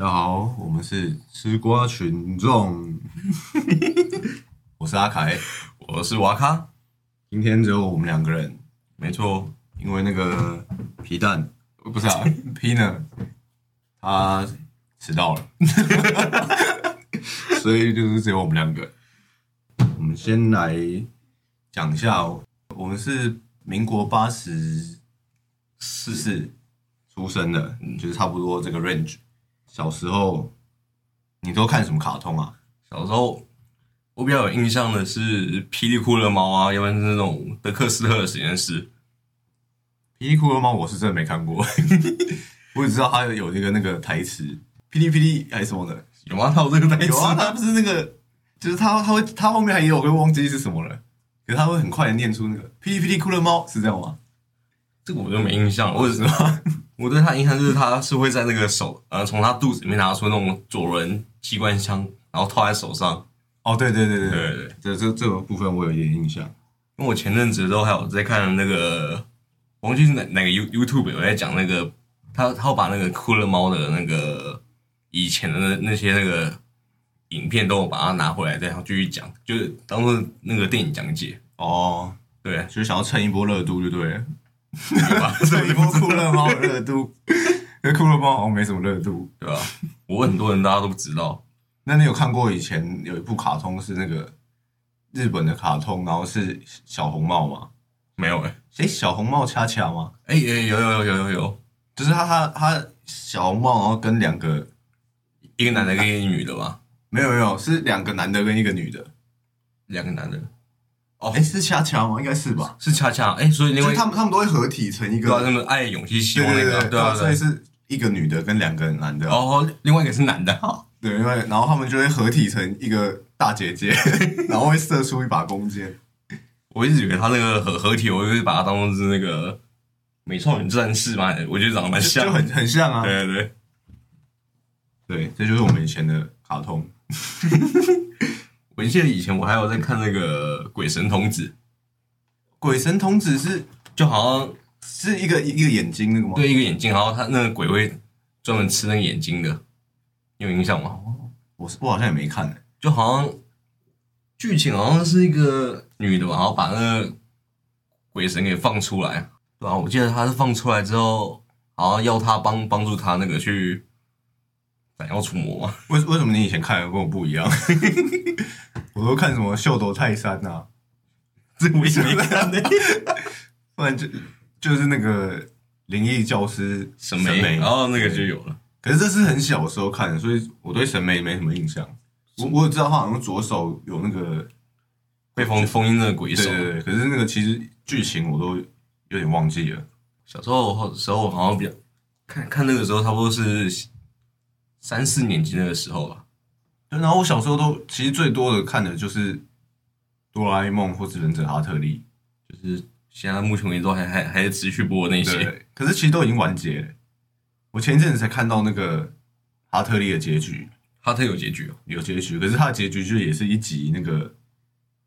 大家好，我们是吃瓜群众，我是阿凯，我是瓦卡，今天只有我们两个人，没错，因为那个皮蛋。不是啊，P 呢，他迟到了，所以就是只有我们两个。我们先来讲一下，我们是民国八十四四出生的，就是差不多这个 range。小时候你都看什么卡通啊？小时候我比较有印象的是《霹雳酷乐猫》啊，要不然是那种德克斯特的实验室。霹雳酷乐猫我是真的没看过，我只知道它有那个那个台词，霹雳霹雳还是什么的，有吗？它有这个台词？有啊，它不是那个，就是它它会它后面还有，我忘记是什么了，可是它会很快的念出那个霹雳霹雳酷乐猫是这样吗？这个我就没印象了，为什么？我对他印象就是他是会在那个手，呃，从他肚子里面拿出那种左轮机关枪，然后套在手上。哦，对对对对对对，这这这个部分我有一点印象。因为我前阵子都还有在看那个，忘记是哪哪个 You YouTube 有在讲那个，他他把那个酷乐猫的那个以前的那那些那个影片都把它拿回来，再继续讲，就是当做那个电影讲解。哦，对，就是想要蹭一波热度，就对了。蹭 一波酷乐猫的热度，因为酷乐猫好像没什么热度，对吧？我问很多人，大家都不知道。那你有看过以前有一部卡通是那个日本的卡通，然后是小红帽吗？没有哎，诶，小红帽恰恰吗？哎哎，有有有有有有，就是他他他小红帽，然后跟两个一个男的跟一个女的吧？没有没有，是两个男的跟一个女的，两个男的。哦，哎，是恰恰吗？应该是吧，是恰恰。哎，所以他们他们都会合体成一个，对，他们爱、勇气、希望那个，对啊，所以是一个女的跟两个男的。哦，另外一个是男的，对，因为然后他们就会合体成一个大姐姐，然后会射出一把弓箭。我一直以为他那个合合体，我就会把它当做是那个美少女战士嘛，我觉得长得蛮像，就很很像啊。对对对，对，这就是我们以前的卡通。我记得以前我还有在看那个《鬼神童子》。鬼神童子是就好像是一个一个眼睛那个吗？对，一个眼睛，然后他那个鬼会专门吃那个眼睛的，有印象吗？我是我好像也没看，就好像剧情好像是一个女的吧，然后把那个鬼神给放出来，对吧？我记得他是放出来之后，然后要他帮帮助他那个去斩妖除魔嘛。为为什么你以前看的跟我不一样？我都看什么秀斗泰山呐？这我也没看的，不然就就是那个灵异教师审美，然后那个就有了。可是这是很小时候看的，所以我对审美没什么印象。我我知道他好像左手有那个被封封印的鬼手，对对对。可是那个其实剧情我都有点忘记了。小时候时候好像比较看看那个时候差不多是三四年级那个时候吧。然后我小时候都其实最多的看的就是。哆啦 A 梦或是忍者哈特利，就是现在目前为止都还还还在持续播那些，可是其实都已经完结了。我前一阵子才看到那个哈特利的结局，哈特有结局哦，有结局，可是他的结局就也是一集那个，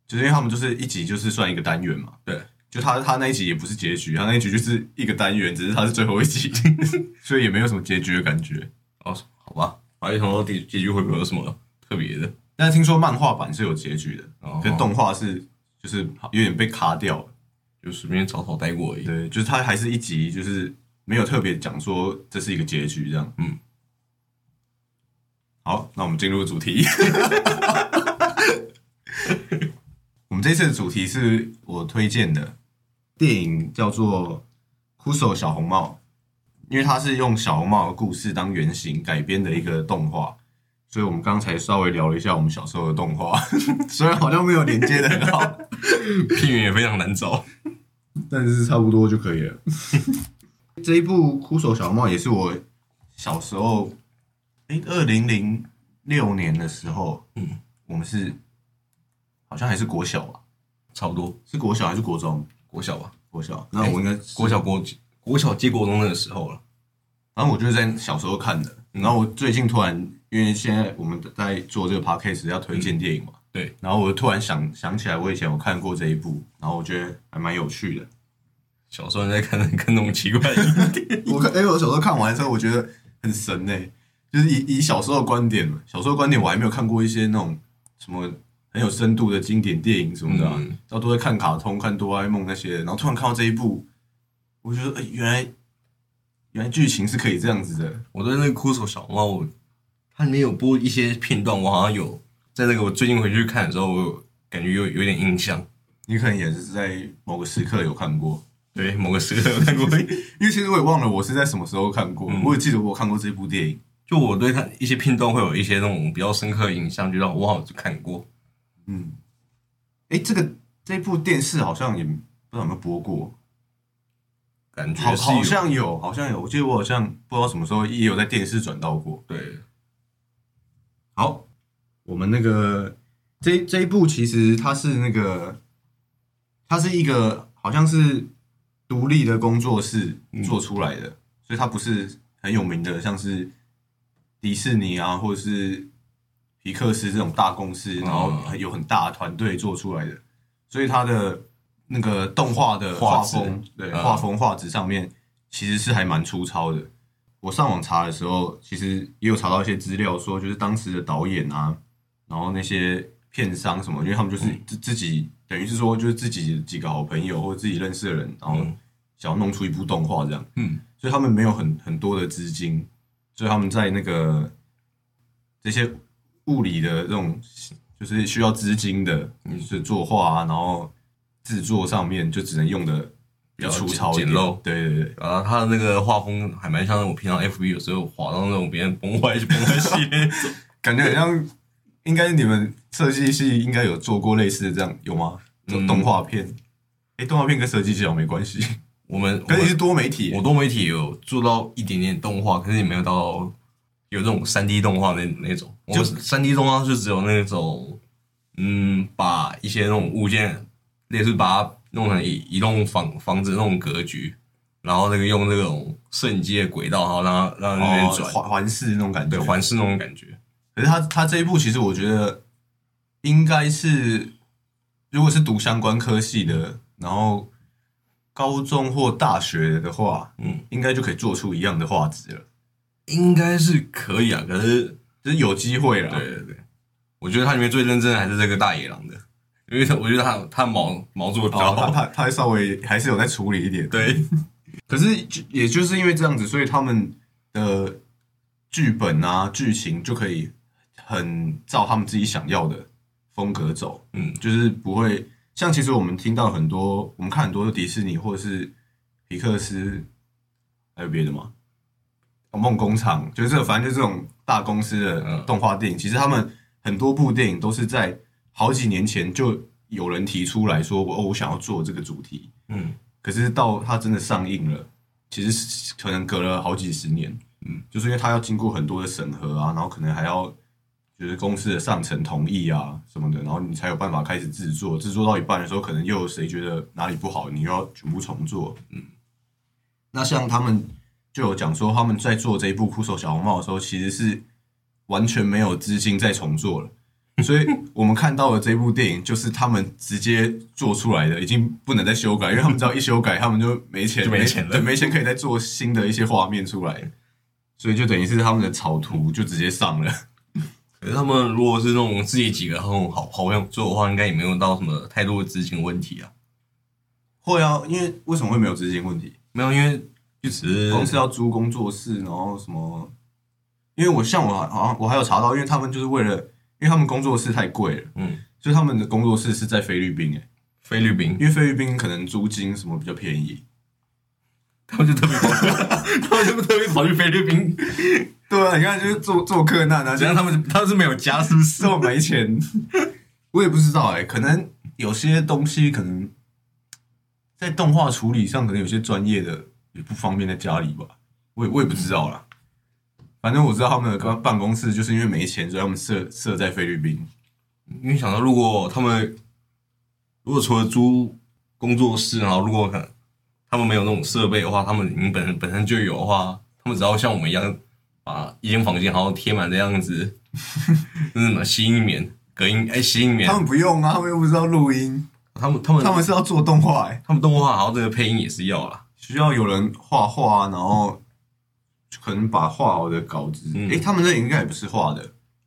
就是因为他们就是一集就是算一个单元嘛，对，就他他那一集也不是结局，他那一集就是一个单元，只是他是最后一集，所以也没有什么结局的感觉。哦，好吧，我还想说结结局会不会有什么特别的。但是听说漫画版是有结局的，可是动画是就是有点被卡掉了，就随便草草带过而已。对，就是它还是一集，就是没有特别讲说这是一个结局这样。嗯，好，那我们进入主题。我们这次的主题是我推荐的电影，叫做《哭手小红帽》，因为它是用小红帽的故事当原型改编的一个动画。所以我们刚才稍微聊了一下我们小时候的动画，虽然好像没有连接的很好，片源也非常难找，但是差不多就可以了。这一部《枯手小帽》也是我小时候，哎，二零零六年的时候，嗯，我们是好像还是国小吧，差不多是国小还是国中？国小吧，国小。那我应该国小国国小接国中那个时候了。然后我就是在小时候看的，然后我最近突然。因为现在我们在做这个 podcast 要推荐电影嘛，对。然后我突然想想起来，我以前有看过这一部，然后我觉得还蛮有趣的。小时候在看看那种奇怪的电影，我看，哎，我小时候看完之后，我觉得很神呢，就是以以小时候的观点，小时候的观点我还没有看过一些那种什么很有深度的经典电影什么的、然后都在看卡通、看哆啦 A 梦那些，然后突然看到这一部，我觉得哎、原来原来剧情是可以这样子的。我对那个酷手小猫，它里面有播一些片段，我好像有在那个我最近回去看的时候，我有感觉有有点印象。你可能也是在某个时刻有看过，对，某个时刻有看过，因为其实我也忘了我是在什么时候看过，嗯我也记得我看过这部电影。就我对它一些片段会有一些那种比较深刻的印象，就让我好像看过。嗯，哎，这个这部电视好像也不知道有没有播过，好感觉是有好像有，好像有，我记得我好像不知道什么时候也有在电视转到过。对，好，我们那个这这一部其实它是那个，它是一个好像是独立的工作室做出来的，所以它不是很有名的，像是迪士尼啊，或者是皮克斯这种大公司，然后很有很大的团队做出来的，所以它的那个动画的画风，对嗯。画风画质上面其实是还蛮粗糙的。我上网查的时候，其实也有查到一些资料，说就是当时的导演啊，然后那些片商什么，因为他们就是自自己，等于是说就是自己几个好朋友或者自己认识的人，然后嗯。想要弄出一部动画这样，嗯，所以他们没有很很多的资金，所以他们在那个这些物理的这种就是需要资金的，就是作画啊，然后制作上面就只能用的比较粗糙一点简陋对对对。然后他的那个画风还蛮像我平常 FB 有时候滑到那种别人崩坏崩坏系列。感觉很像，应该你们设计系应该有做过类似的这样有吗？这种嗯动画片，哎、动画片跟设计系好像没关系，我们 可是你是多媒体我多媒体有做到一点点动画，可是也没有到有这种三 D 动画那那种。就是三 D 动画就只有那种，嗯，把一些那种物件，类似把它弄成移移动房房子那种格局，然后那个用那种摄影机的轨道，然后让它让它那边哦，转，环环视那种感觉。对，环视那种感觉。可是他他这一部其实我觉得应该是，如果是读相关科系的，然后高中或大学的话，嗯，应该就可以做出一样的画质了，应该是可以啊，可是就是有机会了。对对对，我觉得它里面最认真的还是这个大野狼的，因为他我觉得他他毛毛做的比较哦，他好。他他稍微还是有在处理一点。对，可是就也就是因为这样子，所以他们的剧本啊、剧情就可以很照他们自己想要的风格走，嗯就是不会像其实我们听到很多，我们看很多的迪士尼或者是皮克斯，还有别的吗？哦梦工厂，就是这反正就这种大公司的嗯动画电影，其实他们很多部电影都是在好几年前就有人提出来说，我、哦、我想要做这个主题，嗯可是到它真的上映了，其实可能隔了好几十年，嗯，就是因为它要经过很多的审核啊，然后可能还要就是公司的上层同意啊什么的，然后你才有办法开始制作。制作到一半的时候，可能又有谁觉得哪里不好，你又要全部重做。嗯，那像他们就有讲说，他们在做这一部《酷手小红帽》的时候，其实是完全没有资金再重做了。所以我们看到的这部电影，就是他们直接做出来的，已经不能再修改，因为他们只要一修改，他们就没钱，就没钱了对，没钱可以再做新的一些画面出来，所以就等于是他们的草图就直接上了。可是他们如果是那种自己几个很好好友做的话，应该也没有到什么太多的资金问题啊。会啊，因为为什么会没有资金问题？没有，因为就只是公司要租工作室，然后什么？因为我像我好像我还有查到，因为他们就是为了，因为他们工作室太贵了，嗯，所以他们的工作室是在菲律宾诶，菲律宾，因为菲律宾可能租金什么比较便宜。他们就特别跑，他们就特别跑去菲律宾，对啊，你看就是做做客难啊，这样他们他们是没有家，是不是？这么没钱，我也不知道哎、可能有些东西可能在动画处理上，可能有些专业的也不方便在家里吧，我也我也不知道啦。反正我知道他们的办办公室就是因为没钱，所以他们设设在菲律宾。因为想到如果他们如果除了租工作室，然后如果可能他们没有那种设备的话，他们已经本身本身就有的话，他们只要像我们一样把一间房间好像贴满这样子，那是什么吸音棉、隔音哎吸音棉他，们不用啊，他们又不知道录音，他们他们他们是要做动画哎、他们动画好像这个配音也是要啦。需要有人画画啊，然后可能把画好的稿子，嗯诶，他们那应该也不是画的，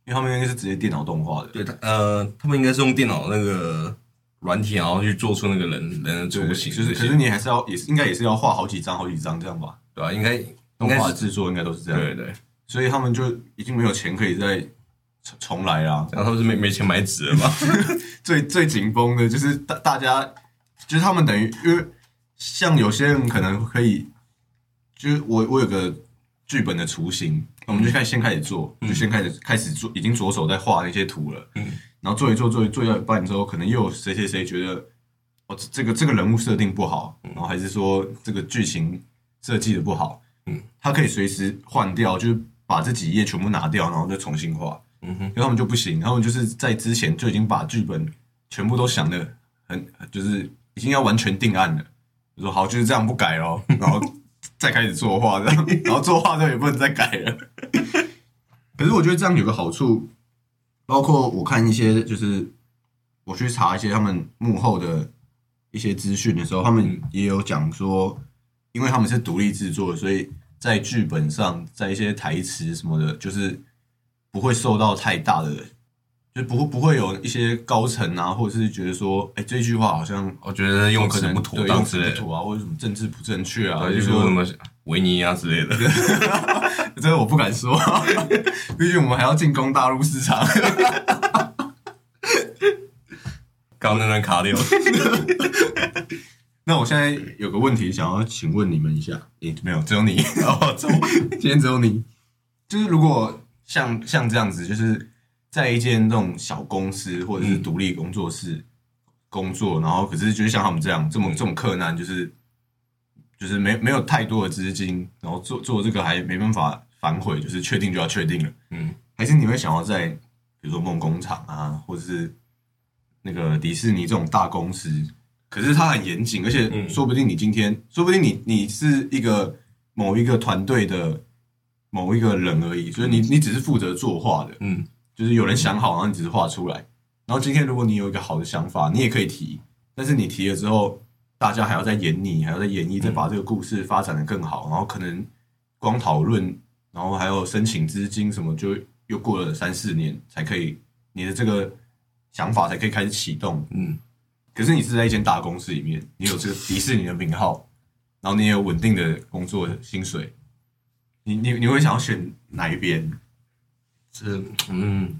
因为他们应该是直接电脑动画的。对，他呃，他们应该是用电脑那个软体，然后去做出那个人人的对雏形就是，可是你还是要，也是应该也是要画好几张、好几张这样吧？对吧、应该动画制作应该都是这样，对对，所以他们就已经没有钱可以再重重来啦。然后他们是没没钱买纸了嘛？最最紧绷的就是大大家，就是他们等于因为像有些人可能可以，就是我我有个剧本的雏形，我们就开始先开始做，就先开始开始做，已经着手在画那些图了，嗯。然后做一做做一做到一半之后，可能又有谁谁谁觉得哦这这个这个人物设定不好，然后还是说这个剧情设计的不好，嗯，他可以随时换掉，就是把这几页全部拿掉，然后再重新画。嗯哼，因为他们就不行，他们就是在之前就已经把剧本全部都想的很，就是已经要完全定案了。就说好就是这样不改咯，然后再开始作画这样，然后作画之后也不能再改了。可是我觉得这样有个好处，包括我看一些就是我去查一些他们幕后的一些资讯的时候，他们也有讲说，因为他们是独立制作，所以在剧本上，在一些台词什么的，就是不会受到太大的，就不会不会有一些高层啊，或者是觉得说，哎、这句话好像我觉得用词可能不妥当之类的，啊，或者什么政治不正确啊，就就是说说什么维尼啊之类的。这个我不敢说，毕竟我们还要进攻大陆市场。刚刚那段卡掉，那我现在有个问题想要请问你们一下，诶、没有，只有你，哦，今天只有你。就是如果像像这样子，就是在一间这种小公司或者是独立工作室工作，然后可是就是像他们这样这么这么困难，就是就是没没有太多的资金，然后做做这个还没办法反悔，就是确定就要确定了。嗯，还是你会想要在比如说梦工厂啊，或者是那个迪士尼这种大公司，可是它很严谨，而且嗯。说不定你今天，说不定你你是一个某一个团队的某一个人而已，所以你你只是负责作画的，嗯，就是有人想好，然后你只是画出来。然后今天如果你有一个好的想法，你也可以提，但是你提了之后，大家还要再演你，还要再演绎，再把这个故事发展的更好，然后可能光讨论，然后还有申请资金什么，就又过了三四年才可以，你的这个想法才可以开始启动。嗯，可是你是在一间大公司里面，你有这个迪士尼的名号，然后你也有稳定的工作薪水，你你你会想要选哪一边？这嗯，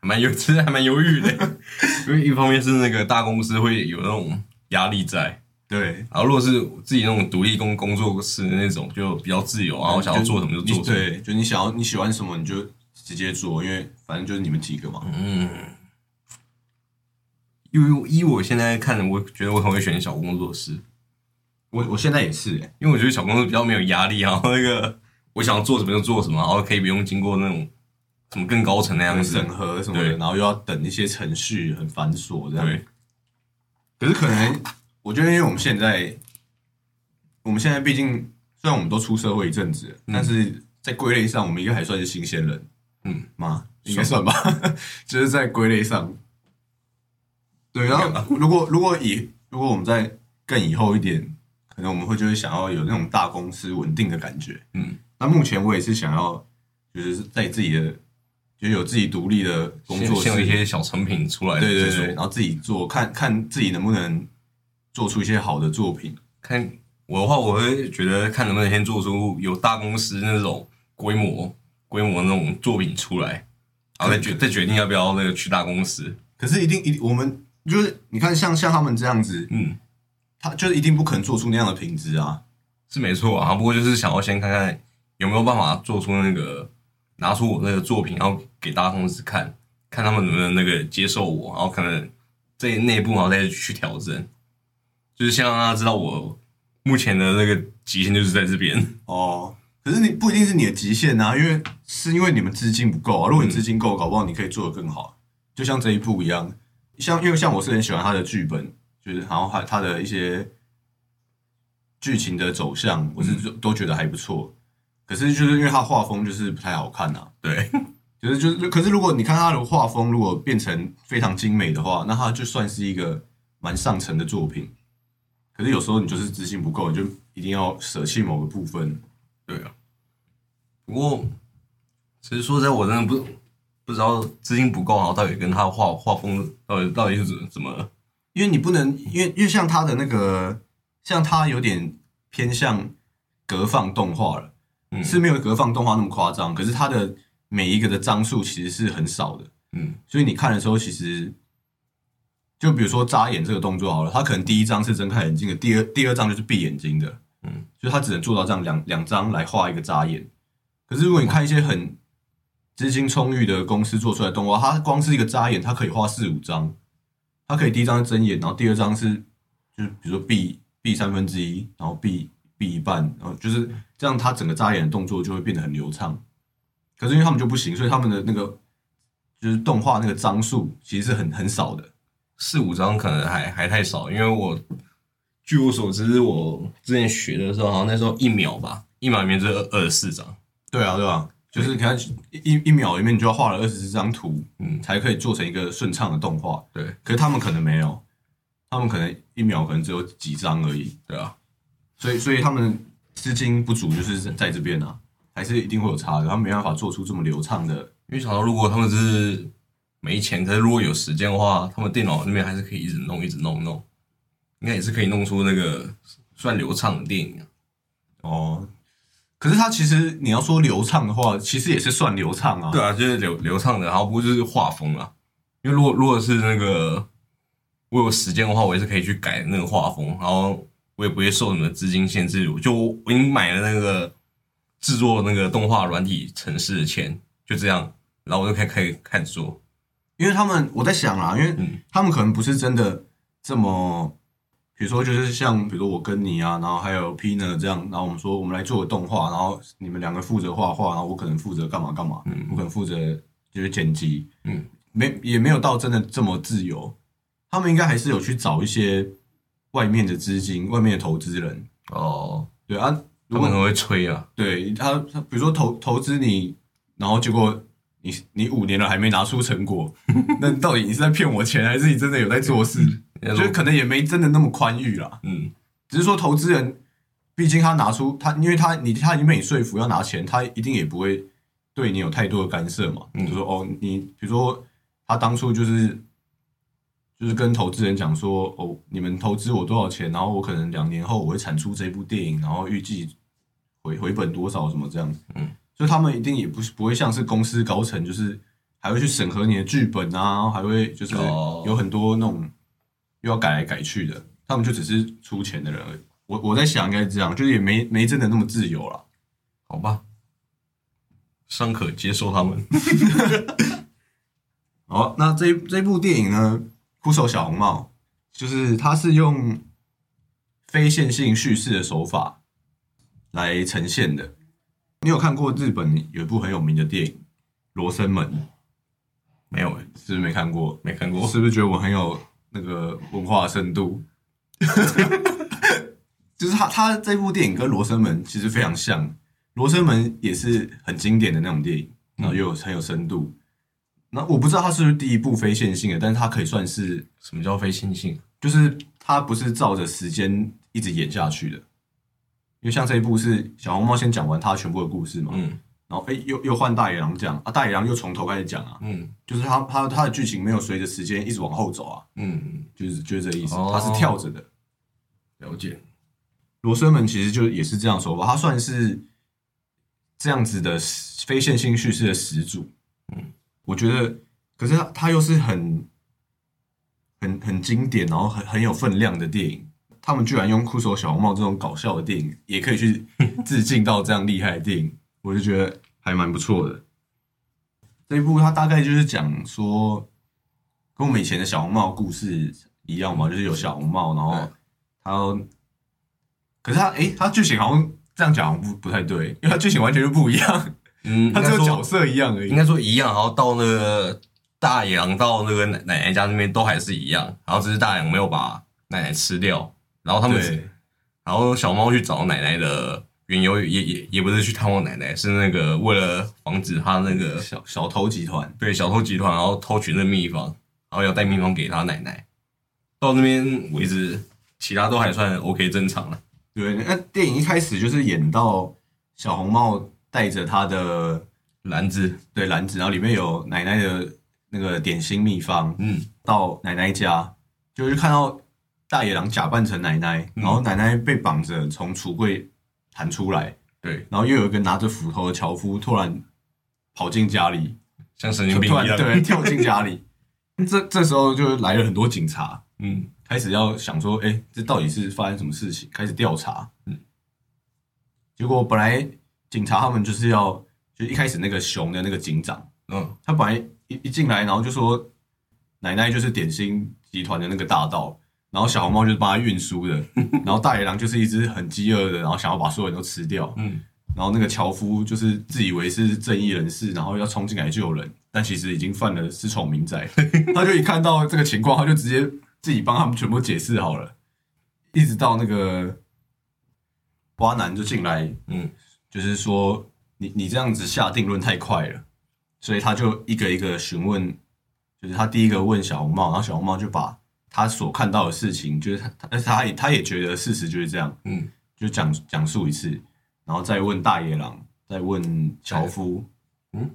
还蛮犹，其实还蛮犹豫的，因为一方面是那个大公司会有那种压力在，对，然后如果是自己那种独立工工作室的那种，就比较自由，然后想要做什么就做什么。对，就你想要你喜欢什么你就直接做，因为反正就是你们几个嘛。嗯，因为依我现在看，我觉得我可能会选小工作室，我我现在也是、欸，因为我觉得小公司比较没有压力，然后那个我想要做什么就做什么，然后可以不用经过那种什么更高层那样子审。核什么的，然后又要等一些程序，很繁琐这样。对，可是可能我觉得，因为我们现在，我们现在毕竟虽然我们都出社会一阵子了，但是在归类上，我们应该还算是新鲜人，嗯吗？应该算吧，就是在归类上。对，然后如果如果以如果我们在更以后一点，可能我们会就是想要有那种大公司稳定的感觉。嗯，那目前我也是想要，就是在自己的，就有自己独立的工作室，先先有一些小成品出来，对对对，然后自己做，看看自己能不能做出一些好的作品。看我的话，我会觉得看能不能先做出有大公司那种规模规模那种作品出来，然后再决再决定要不要那个去大公司。可是一定一定我们就是你看像像他们这样子，嗯，他就是一定不可能做出那样的品质啊。是没错啊，不过就是想要先看看有没有办法做出那个拿出我那个作品，然后给大公司看，看他们能不能那个接受我，然后可能在内部然后再去调整，就是先让大家知道我目前的那个极限就是在这边。哦，可是你不一定是你的极限啊，因为是因为你们资金不够啊。如果你资金够，搞不好你可以做得更好。就像这一部一样，像因为像我是很喜欢他的剧本，就是然后还他的一些剧情的走向，我是都觉得还不错。可是就是因为他画风就是不太好看啊，对，就是就是，可是如果你看他的画风，如果变成非常精美的话，那他就算是一个蛮上乘的作品。可是有时候你就是资金不够，你就一定要舍弃某个部分。对啊，不过，其实说实在，我真的不不知道资金不够，然后到底跟他画画风到底到底是怎怎么？因为你不能，因为因为像他的那个，像他有点偏向格放动画了，嗯。是没有格放动画那么夸张，可是它的每一个的张数其实是很少的，嗯。所以你看的时候，其实就比如说眨眼这个动作好了，他可能第一张是睁开眼睛的，第二第二张就是闭眼睛的，嗯，就他只能做到这样两两张来画一个眨眼。可是如果你看一些很资金充裕的公司做出来的动画，它光是一个眨眼，它可以画四五张，它可以第一张是睁眼，然后第二张是就是比如说闭闭三分之一，然后闭闭一半，然后就是这样，他整个眨眼的动作就会变得很流畅。可是因为他们就不行，所以他们的那个就是动画那个张数其实是很很少的。四五张可能还还太少，因为我据我所知，我之前学的时候，好像那时候一秒吧，一秒里面只有二十四张。对啊，对啊，就是你看一一秒里面你就要画了二十四张图，嗯，才可以做成一个顺畅的动画。对可是他们可能没有，他们可能一秒可能只有几张而已，对啊，所以所以他们资金不足就是在这边啊，还是一定会有差的，他们没办法做出这么流畅的。因为想到如果他们是没钱，可是如果有时间的话，他们电脑那边还是可以一直弄，一直弄弄，应该也是可以弄出那个算流畅的电影啊。哦，可是他其实你要说流畅的话，其实也是算流畅啊。对啊，就是流流畅的，然后不过就是画风啊。因为如果如果是那个我有时间的话，我也是可以去改那个画风，然后我也不会受什么资金限制。就我我已经买了那个制作那个动画软体城市的钱，就这样，然后我就可以可以开始做。因为他们我在想啦，因为嗯他们可能不是真的这么，比如说就是像比如说我跟你啊，然后还有 Pina 这样，然后我们说我们来做个动画，然后你们两个负责画画，然后我可能负责干嘛干嘛，嗯我可能负责就是剪辑，嗯，没也没有到真的这么自由，他们应该还是有去找一些外面的资金、外面的投资人，哦，对啊，他们很会吹啊。对他，他比如说投投资你，然后结果你你五年了还没拿出成果，那到底你是在骗我钱，还是你真的有在做事？就是可能也没真的那么宽裕啦，嗯只是说投资人，毕竟他拿出他，因为他你他已经被你说服要拿钱，他一定也不会对你有太多的干涉嘛。嗯就说哦，你比如说他当初就是就是跟投资人讲说哦，你们投资我多少钱，然后我可能两年后我会产出这部电影，然后预计回回本多少什么这样子。嗯，就他们一定也不是不会像是公司高层，就是还会去审核你的剧本啊，还会就是哦有很多那种又要改来改去的，他们就只是出钱的人而已。我我在想应该是这样，就是也没没真的那么自由了。好吧，尚可接受他们。好，那这这部电影呢，《酷手小红帽》，就是它是用非线性叙事的手法来呈现的。你有看过日本有一部很有名的电影《罗生门》，没有、欸，是不是没看过？没看过。是不是觉得我很有那个文化深度？就是他他这部电影跟《罗生门》其实非常像，《罗生门》也是很经典的那种电影，然后又有很有深度。那我不知道它是不是第一部非线性的，但是它可以算是，什么叫非线性？就是它不是照着时间一直演下去的。因为像这一部是小红帽先讲完他全部的故事嘛，嗯然后哎又又换大野狼讲啊，大野狼又从头开始讲啊，嗯就是它它它的剧情没有随着时间一直往后走啊，嗯，就是就是这意思，哦它是跳着的。了解。罗生门其实就也是这样说吧，它算是这样子的非线性叙事的始祖。嗯，我觉得，可是它它又是很很很经典，然后很很有分量的电影。他们居然用酷手小红帽这种搞笑的电影，也可以去致敬到这样厉害的电影，我就觉得还蛮不错的。这一部它大概就是讲说，跟我们以前的小红帽故事一样嘛，就是有小红帽，然后他，可是他诶，他剧情好像这样讲不不太对，因为他剧情完全就不一样，嗯，他只有角色一样而已应。该说一样，然后到那个大洋到那个奶奶奶家那边都还是一样，然后只是大洋没有把奶奶吃掉，然后他们然后小猫去找奶奶的缘由也也也不是去探望奶奶，是那个为了防止他那个小小偷集团，对小偷集团，然后偷取那秘方，然后要带秘方给他奶奶。到那边为止，其他都还算 OK 正常了。对，那电影一开始就是演到小红帽带着他的篮子，对篮子，然后里面有奶奶的那个点心秘方，嗯，到奶奶家，就是看到大野狼假扮成奶奶，然后奶奶被绑着从橱柜弹出来，对，然后又有一个拿着斧头的樵夫突然跑进家里，像神经病一样，对跳进家里，这这时候就来了很多警察，嗯，开始要想说，哎，这到底是发生什么事情？开始调查。嗯，结果本来警察他们就是要，就一开始那个熊的那个警长，嗯，他本来一一进来，然后就说奶奶就是点心集团的那个大盗，然后小红帽就是帮他运输的，然后大野狼就是一只很饥饿的，然后想要把所有人都吃掉。嗯，然后那个樵夫就是自以为是正义人士，然后要冲进来救人，但其实已经犯了私闯民宅。他就一看到这个情况，他就直接自己帮他们全部解释好了，一直到那个花男就进来，嗯，就是说你你这样子下定论太快了，所以他就一个一个询问，就是他第一个问小红帽，然后小红帽就把他所看到的事情，就是他他他也他也觉得事实就是这样，嗯，就讲讲述一次，然后再问大野狼，再问樵夫，嗯，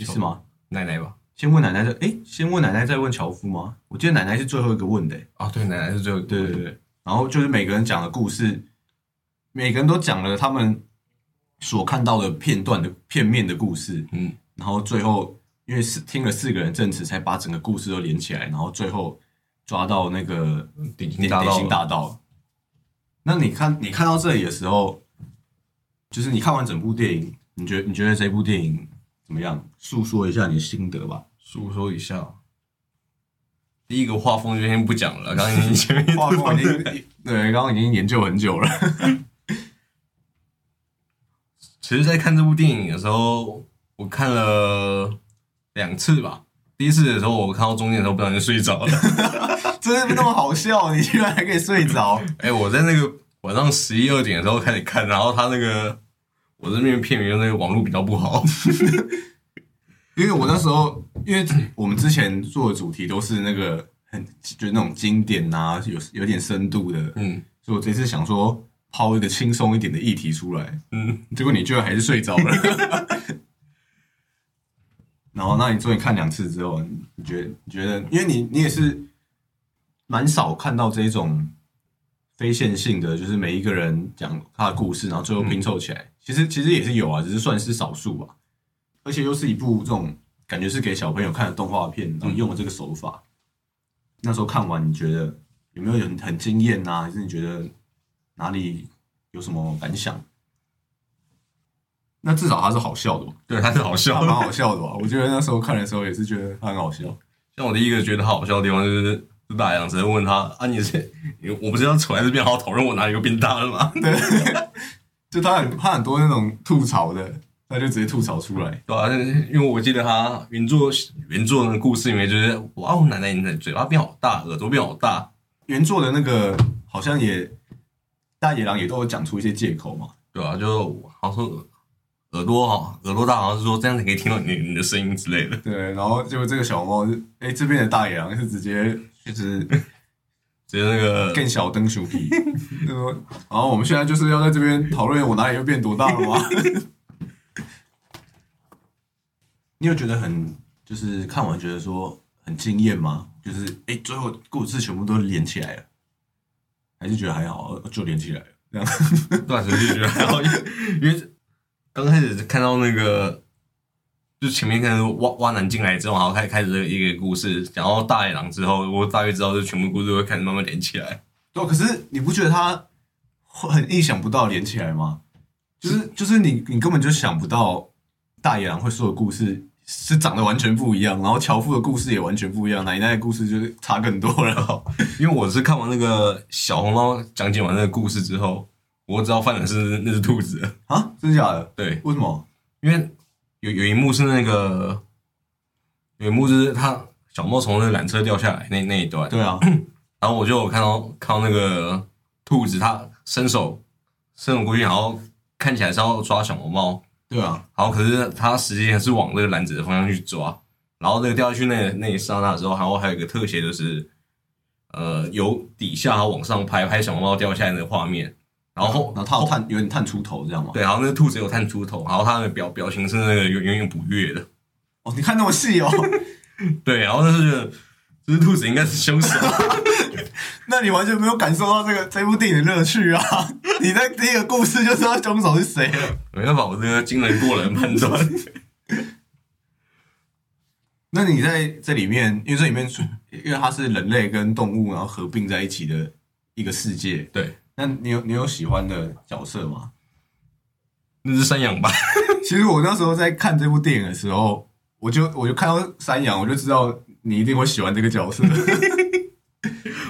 是吗？奶奶吧，先问奶奶的，哎，先问奶奶，再问樵夫吗？我记得奶奶是最后一个问的、诶啊，对，奶奶是最后，对对对，然后就是每个人讲的故事，每个人都讲了他们所看到的片段的片面的故事，嗯，然后最后因为是听了四个人证词，才把整个故事都连起来，然后最后抓到那个点心点点心大道。那你看你看到这里的时候，就是你看完整部电影，你觉得你觉得这部电影怎么样？诉说一下你的心得吧。诉说一下。第一个画风就先不讲了，刚刚已经前面 画风已经对，刚刚已经研究很久了。其实，在看这部电影的时候，我看了两次吧。第一次的时候，我看到中间的时候，不小心睡着了。真的那么好笑，你居然还可以睡着？哎、我在那个晚上十一二点的时候开始看，然后他那个我这边片名那个网络比较不好，因为我那时候，因为我们之前做的主题都是那个很就是那种经典啊，有有点深度的，嗯所以我这次想说抛一个轻松一点的议题出来，嗯，结果你居然还是睡着了。然后，那你终于看两次之后，你觉得你觉得，因为你你也是蛮少看到这种非线性的，就是每一个人讲他的故事，然后最后拼凑起来。其实其实也是有啊，只是算是少数吧。而且又是一部这种感觉是给小朋友看的动画片，然后用了这个手法。那时候看完，你觉得有没有很很惊艳啊？还是你觉得哪里有什么感想？那至少他是好笑的吧？对，他是好笑还。蛮好笑的吧？我觉得那时候看的时候也是觉得它很好笑。像我第一个觉得好笑的地方就是，是大洋直接问他啊，你是你我不是要处在这边好好讨论我哪里又变大了吗？对，就他很他很多那种吐槽的，他就直接吐槽出来。对啊，因为我记得他原作原作的故事里面就是，哇，我奶奶你的嘴巴变好大，耳朵变好大，原作的那个好像也大野狼也都有讲出一些借口嘛。对啊，就好像说耳朵哈，耳朵大，好像是说这样子可以听到你你的声音之类的。对，然后结果这个小猫是，哎，这边的大野狼是直接就是直接那个更小灯鼠皮，就说，然后我们现在就是要在这边讨论我哪里又变多大了吗？你有觉得很就是看完觉得说很惊艳吗？就是哎，诶最后故事全部都连起来了，还是觉得还好，就连起来了这样？断时就觉得还好，因为 因为刚开始看到那个，就前面看到挖挖男进来之后，然后开开始一个故事，讲到大野狼之后，我大约知道这全部故事会开始慢慢连起来。对，可是你不觉得他会很意想不到连起来吗？就是就是你你根本就想不到大野狼会说的故事是长得完全不一样，然后樵夫的故事也完全不一样，奶奶的故事就是差更多了。因为我是看完那个小红帽讲解完那个故事之后，我知道犯人是那只兔子。啊，真的假的？对，为什么？因为有有一幕是那个，有一幕就是他小猫从那个缆车掉下来那那一段，对啊，然后我就有看到看到那个兔子，它伸手伸手过去，然后看起来是要抓小毛猫，对啊，然后可是它实际上是往那个篮子的方向去抓，然后那个掉下去那那一刹那之后，然后还有一个特写就是，呃，由底下往上拍拍小毛猫掉下来那个画面，然后然后他有探有点探出头这样吗？对，然后那个兔子有探出头，然后它的表表情是那个有有点不悦的，哦，你看那么细哦，对，然后但是觉得这只兔子应该是凶手，那你完全没有感受到这个这部电影的乐趣啊！你在第一个故事就知道凶手是谁了。没办法，我这个惊人过人判断。那你在这里面，因为这里面因为它是人类跟动物然后合并在一起的一个世界，对，那你有你有喜欢的角色吗？那是山羊吧？其实我那时候在看这部电影的时候，我就我就看到山羊，我就知道你一定会喜欢这个角色。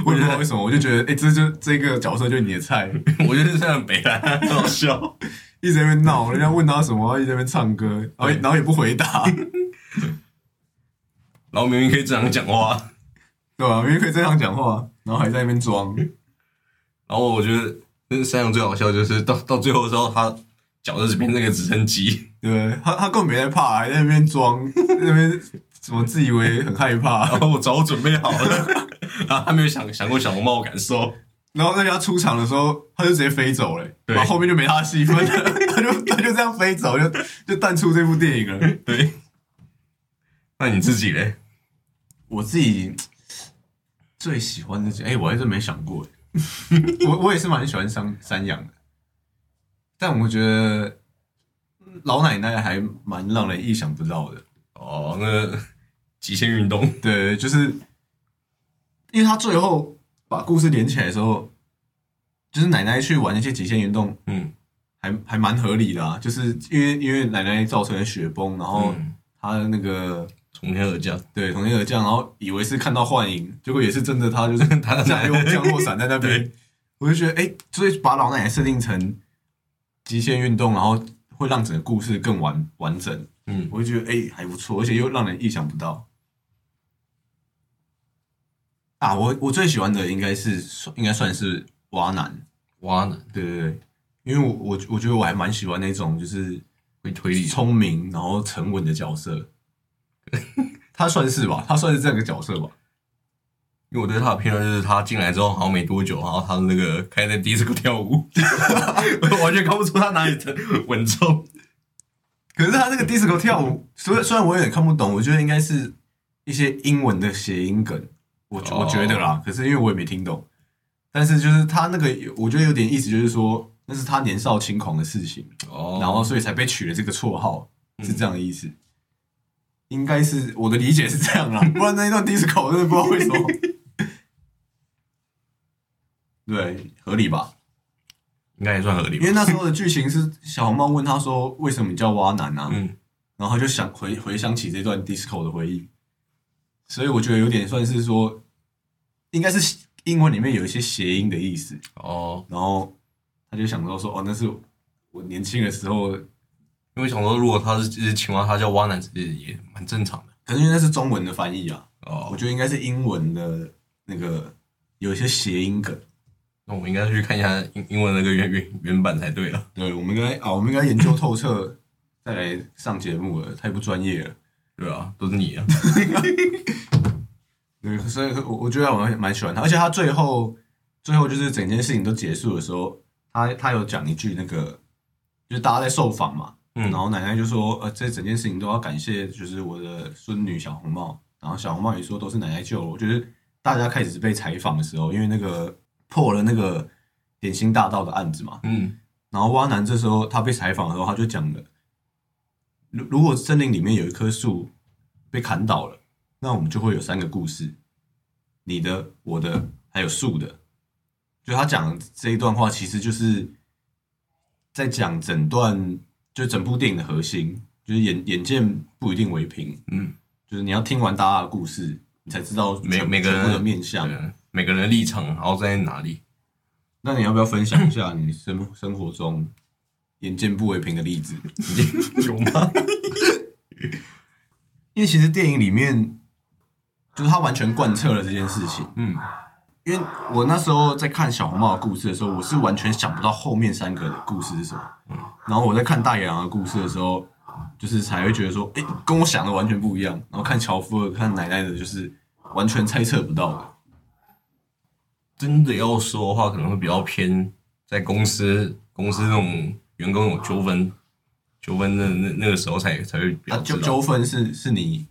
我也不知道为什么，我就觉得，哎、这就这个角色就是你的菜，我觉得这样北兰很好笑。一直在那边闹，人家问他什么，一直在那边唱歌，然后然后也不回答，然后明明可以正常讲话，对吧？明明可以正常讲话，然后还在那边装，然后我觉得那山羊最好笑就是到到最后的时候，他脚就变那个直升机，对不对？他他根本没在怕，还在那边装，在那边怎么自以为很害怕，然后我早准备好了，然后他没有想想过小红帽的感受。然后在他出场的时候，他就直接飞走了，对然后后面就没他的戏份了，他就他就这样飞走，就就淡出这部电影了。对，那你自己嘞？我自己最喜欢的，哎、我还真没想过，我我也是蛮喜欢山山羊的，但我觉得老奶奶还蛮让人意想不到的。哦，那个极限运动，对，就是因为他最后把故事连起来的时候，就是奶奶去玩那些极限运动，嗯，还还蛮合理的啊。就是因为因为奶奶造成了雪崩，然后嗯她的那个从天而降，对从天而降，然后以为是看到幻影，结果也是真的，她就是她的降落降落伞在那边。我就觉得，哎、所以把老奶奶设定成极限运动，然后会让整个故事更完完整。嗯，我就觉得，哎、还不错，而且又让人意想不到。啊，我我最喜欢的应该是应该算是蛙男，蛙男对对对，因为我我我觉得我还蛮喜欢那种就是会推理，聪明然后沉稳的角色，他算是吧，他算是这个角色吧。因为我对他的片段就是他进来之后好像没多久，然后他的那个开在迪斯科跳舞，我 完全看不出他哪里的稳重。可是他那个迪斯科跳舞，虽然虽然我有点看不懂，我觉得应该是一些英文的谐音梗，我哦我觉得啦。可是因为我也没听懂，但是就是他那个，我觉得有点意思，就是说那是他年少轻狂的事情，哦然后所以才被取了这个绰号，是这样的意思。应该是我的理解是这样啦，不然那一段 disco 我真的不知道为什么。对，合理吧？应该也算合理吧因为。那时候的剧情是小红帽问他说：“为什么你叫蛙男啊？”嗯，然后他就想回回想起这段 disco 的回忆，所以我觉得有点算是说，应该是英文里面有一些谐音的意思，哦，然后他就想到说：“哦，那是我年轻的时候，因为想说如果他是只是青蛙，他叫蛙男，其实也蛮正常的。可是因为那是中文的翻译啊，哦我，觉得应该是英文的那个有一些谐音梗。”那我们应该去看一下英英文那个原原原版才对了。对，我们应该啊，我们应该研究透彻再来上节目了，太不专业了。对啊，都是你啊。对，所以我我觉得我蛮蛮喜欢他，而且他最后最后就是整件事情都结束的时候，他他有讲一句那个，就是大家在受访嘛，嗯。然后奶奶就说，呃，这整件事情都要感谢就是我的孙女小红帽，然后小红帽也说都是奶奶救了我，就是大家开始被采访的时候，因为那个破了那个点心大道的案子嘛，嗯，然后蛙男这时候他被采访的时候，他就讲了，如如果森林里面有一棵树被砍倒了，那我们就会有三个故事，你的、我的，还有树的。就他讲这一段话，其实就是在讲整段，就整部电影的核心，就是眼眼见不一定为凭，嗯，就是你要听完大家的故事，你才知道每每个人的面相。每个人的立场，然后在哪里？那你要不要分享一下你生生活中眼见不为凭的例子？有吗？因为其实电影里面，就是他完全贯彻了这件事情。嗯，因为我那时候在看小红帽的故事的时候，我是完全想不到后面三个的故事是什么。然后我在看大野狼的故事的时候，就是才会觉得说，哎、跟我想的完全不一样。然后看樵夫的、看奶奶的，就是完全猜测不到的。真的要说的话，可能会比较偏在公司公司那种员工有纠纷纠纷那那那个时候才才会比啊，纠纠纷是是你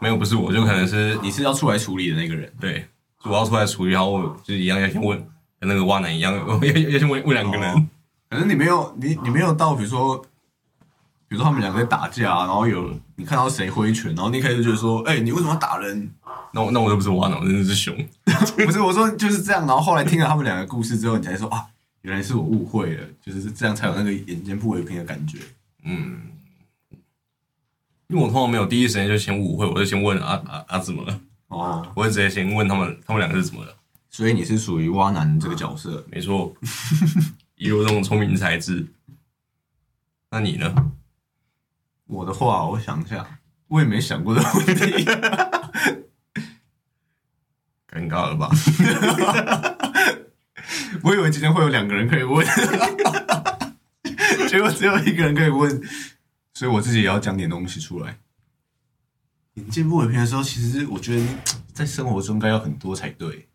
没有不是我就可能是你是要出来处理的那个人。对，我要出来处理，然后我就一样要先问，跟那个蛙男一样，要 要要先问问两个人。哦可是你没有你你没有到，比如说，比如说他们两个在打架，然后有你看到谁挥拳，然后你一开始就说，哎、你为什么要打人？那我那我又不是蛙男，我真的是熊。不是我说就是这样，然后后来听了他们两个故事之后，你才说啊，原来是我误会了，就是这样才有那个眼见不为凭的感觉。嗯，因为我通常没有第一时间就先误会，我就先问啊啊啊怎么了？哦，我会直接先问他们，他们两个是怎么了？所以你是属于蛙男这个角色。没错，以我这种聪明才智。那你呢？我的话，我想一下，我也没想过这个问题。尴尬了吧？我以为今天会有两个人可以问，结果只有一个人可以问，所以我自己也要讲点东西出来。眼见不为凭的时候，其实我觉得在生活中应该要很多才对。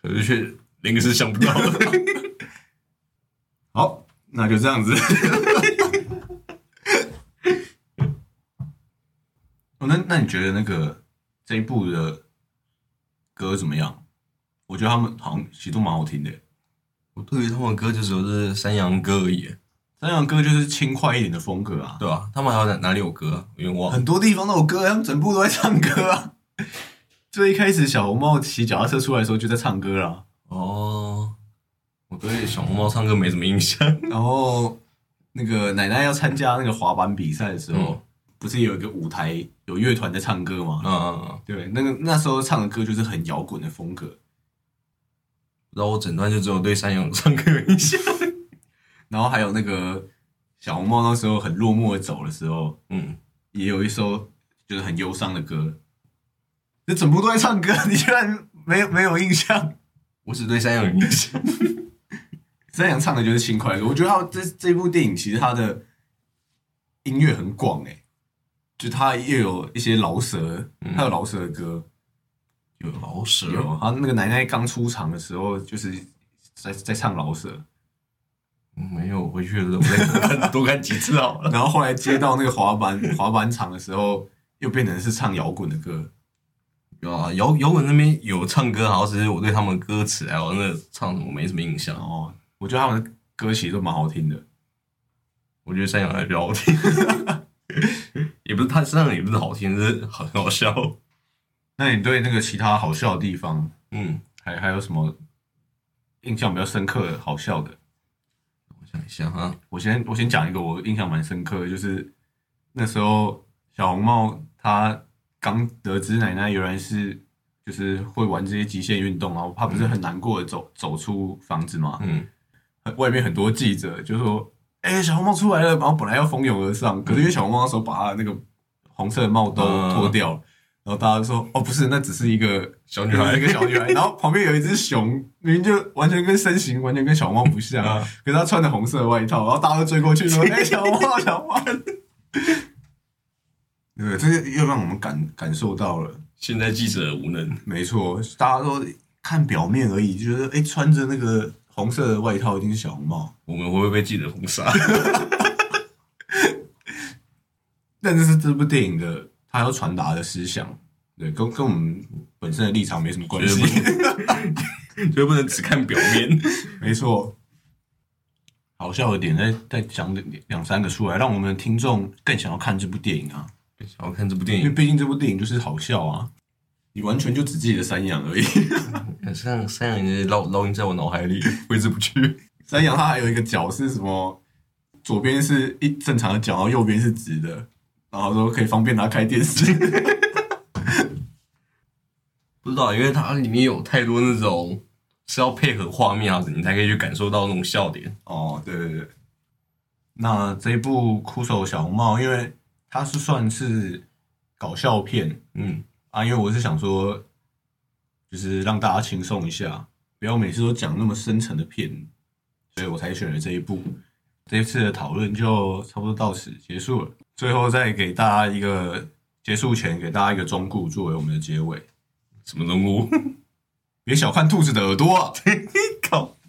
可是却连个是想不到的。好，那就这样子。哦，那那你觉得那个这一部的歌怎么样？我觉得他们好像其实都蛮好听的。我对于他们的歌就只有是山羊歌而已，山羊歌就是轻快一点的风格啊，对吧、他们还有哪哪里有歌、啊？有点忘了。很多地方都有歌，他们整部都在唱歌啊。最一开始小红帽骑脚踏车出来的时候就在唱歌啦，哦，我对小红帽唱歌没什么印象。然后那个奶奶要参加那个滑板比赛的时候，嗯不是有一个舞台有乐团在唱歌吗？嗯嗯嗯，对，那个那时候唱的歌就是很摇滚的风格，然后我整段就只有对山羊唱歌有印象。然后还有那个小红帽那时候很落寞的走的时候，嗯，也有一首就是很忧伤的歌，这整部都在唱歌，你居然没有没有印象？我只对山羊有印象。山羊唱的就是轻快的歌，我觉得他这这部电影其实他的音乐很广诶、就他又有一些饶舌，他有饶舌的歌，有老舍，有他那个奶奶刚出场的时候就是在在唱饶舌，嗯没有，回去的时候我再多看几次好了。然后后来接到那个滑板 滑板场的时候，又变成是唱摇滚的歌，有啊，摇摇滚那边有唱歌，好像只是我对他们歌词还有那个唱什么没什么印象哦。我觉得他们的歌其实都蛮好听的。我觉得山羊还比较好听，也不是他山羊也不是好听，是很好笑。那你对那个其他好笑的地方，嗯，还还有什么印象比较深刻的好笑的？我想一下哈，我先我先讲一个我印象蛮深刻的，就是那时候小红帽他刚得知奶奶原来是就是会玩这些极限运动，然后他不是很难过的走走出房子嘛，嗯，外面很多记者就说：“哎、小红帽出来了！”然后本来要蜂拥而上，可是因为小红帽那时候把他那个红色的帽兜嗯脱掉了，然后大家就说：“哦，不是，那只是一个小女孩 一个小女孩。”然后旁边有一只熊，明明就完全跟身形完全跟小红帽不像，啊可是她穿的红色的外套，然后大家都追过去说：“ 哎、小红帽，小红帽！”对，这个又让我们感感受到了，现在记者无能，没错，大家都看表面而已，就觉得哎、穿着那个红色的外套一定是小红帽。我们会不会被记者封杀？但这是这部电影的它要传达的思想，对，跟跟我们本身的立场没什么关系。所以不能只看表面。没错，好笑的点再再讲两两三个出来，让我们的听众更想要看这部电影啊！想要看这部电影，因为毕竟这部电影就是好笑啊，你完全就只记得山羊而已。山羊山羊也烙烙印在我脑海里，挥之不去。山羊它还有一个脚是什么？左边是一正常的脚，然后右边是直的，然后说可以方便他开电视。不知道，因为它里面有太多那种是要配合画面啊，你才可以去感受到那种笑点。哦，对对对。那这一部《哭手小红帽》，因为它是算是搞笑片嗯，啊，因为我是想说，就是让大家轻松一下，不要每次都讲那么深沉的片，所以我才选了这一部。这一次的讨论就差不多到此结束了。最后再给大家一个结束前给大家一个忠告作为我们的结尾，什么动物？别小看兔子的耳朵啊！靠！